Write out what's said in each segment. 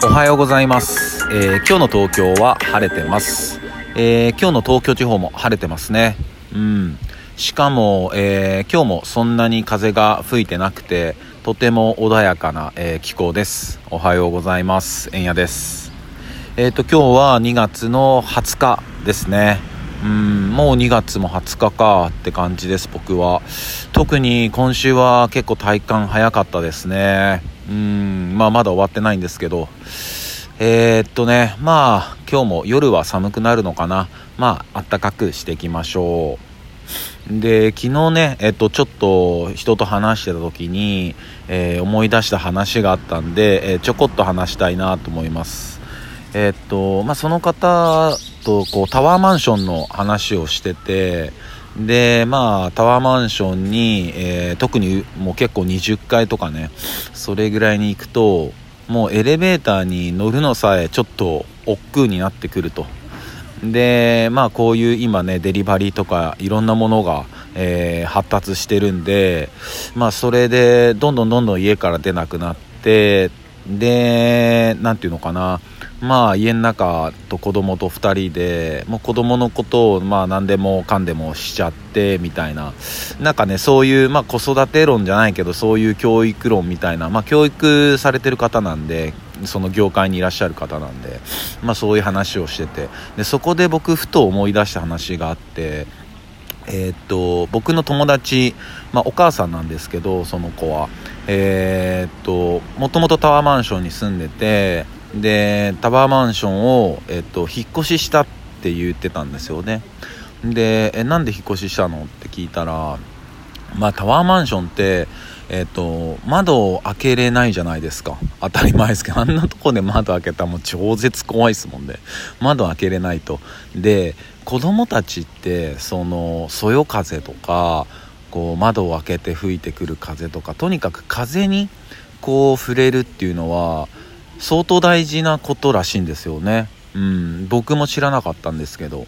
おはようございます、えー、今日の東京は晴れてます、えー、今日の東京地方も晴れてますね。うん。しかも、えー、今日もそんなに風が吹いてなくてとても穏やかな、え気候です。おはようございます。えんやです。えっ、と今日は2月の20日ですね。うん。もう2月も20日かって感じです僕は。特に今週は結構体感早かったですね。うん。まあまだ終わってないんですけど。えー、っとね。まあ今日も夜は寒くなるのかな。まあ暖かくしていきましょう。で昨日ねえっとちょっと人と話してた時に、えー、思い出した話があったんで、えー、ちょこっと話したいなと思います。えっとまあその方とこうタワーマンションの話をしててでまあタワーマンションに、えー、特にもう結構20階とかねそれぐらいに行くともうエレベーターに乗るのさえちょっと億劫になってくると。でまあこういう今ねデリバリーとかいろんなものが、えー、発達してるんでまあそれでどんどんどんどん家から出なくなってで何て言うのかな。まあ家の中と子供と2人でもう子供のことをまあ何でもかんでもしちゃってみたいな。なんかねそういうまあ子育て論じゃないけどそういう教育論みたいな。まあ教育されてる方なんでその業界にいらっしゃる方なんでまあそういう話をしてて。でそこで僕ふと思い出した話があってえー、っと僕の友達、まあ、お母さんなんですけどその子は。えー、っともともとタワーマンションに住んでてでタワーマンションを、えっと、引っ越ししたって言ってたんですよね。でえなんで引っ越ししたの？って聞いたらまあタワーマンションってえっと窓を開けれないじゃないですか当たり前ですけど あんなとこで窓開けたらもう超絶怖いですもんね窓開けれないとで子供たちってそのそよ風とかこう窓を開けて吹いてくる風とかとにかく風にこう触れるっていうのは相当大事なことらしいんですよね。うん、僕も知らなかったんですけど。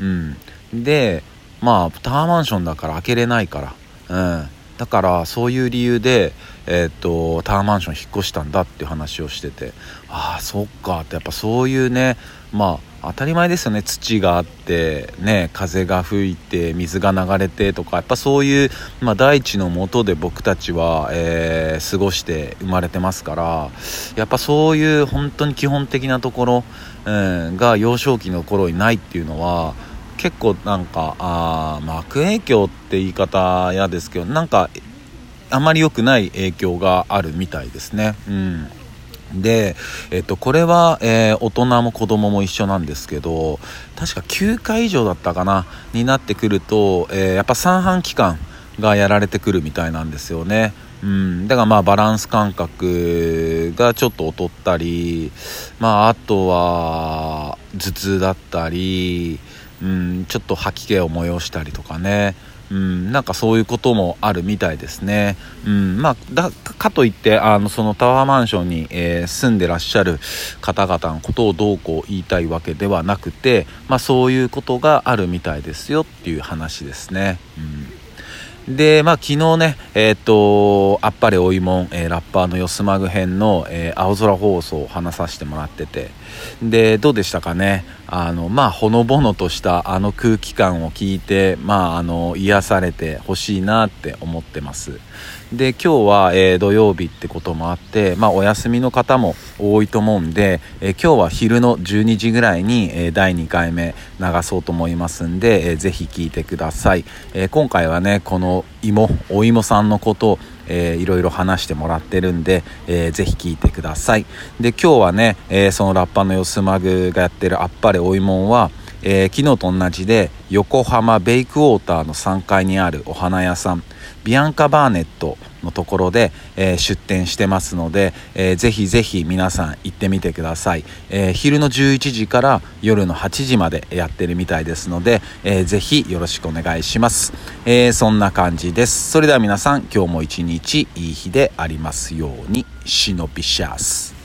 うん。で、まあ、タワーマンションだから開けれないから。うん。だからそういう理由で、えー、っとタワーマンション引っ越したんだっていう話をしててああそっかってやっぱそういうねまあ当たり前ですよね土があってね風が吹いて水が流れてとかやっぱそういう、まあ、大地のもとで僕たちは、えー、過ごして生まれてますからやっぱそういう本当に基本的なところ、うん、が幼少期の頃にないっていうのは結構なんかあ、悪影響って言い方嫌ですけどなんかあまり良くない影響があるみたいですね。うんで、えっと、これは、えー、大人も子供も一緒なんですけど、確か9回以上だったかな、になってくると、えー、やっぱ三半規管がやられてくるみたいなんですよね。うん、だからまあバランス感覚がちょっと劣ったり、まああとは頭痛だったり、うん、ちょっと吐き気を催したりとかね、うん、なんかそういうこともあるみたいですね。うん、まあ、だかといって、あの、そのタワーマンションに、えー、住んでらっしゃる方々のことをどうこう言いたいわけではなくて、まあそういうことがあるみたいですよっていう話ですね。うんで、まあ、昨日ね、えっ、と、あっぱれおいもん、えー、ラッパーのよすまぐ編の、えー、青空放送を話させてもらってて、で、どうでしたかね？あの、まあ、ほのぼのとしたあの空気感を聞いて、まあ、あの、癒されてほしいなって思ってます。で、今日は、えー、土曜日ってこともあって、まあ、お休みの方も多いと思うんで、え今日は昼の12時ぐらいに、え第2回目流そうと思いますんで、えー、ぜひ聞いてください。え今回はね、このの芋お芋さんのことを、えー、いろいろ話してもらってるんで、えー、ぜひ聞いてください。で今日はね、えー、そのラッパのよすまぐがやってるあっぱれお芋はえー、昨日と同じで横浜ベイクウォーターの3階にあるお花屋さんビアンカ・バーネットのところで、えー、出店してますので、えー、ぜひぜひ皆さん行ってみてください、えー、昼の11時から夜の8時までやってるみたいですので、えー、ぜひよろしくお願いします、えー、そんな感じです。それでは皆さん今日も一日いい日でありますように。シノピシャス。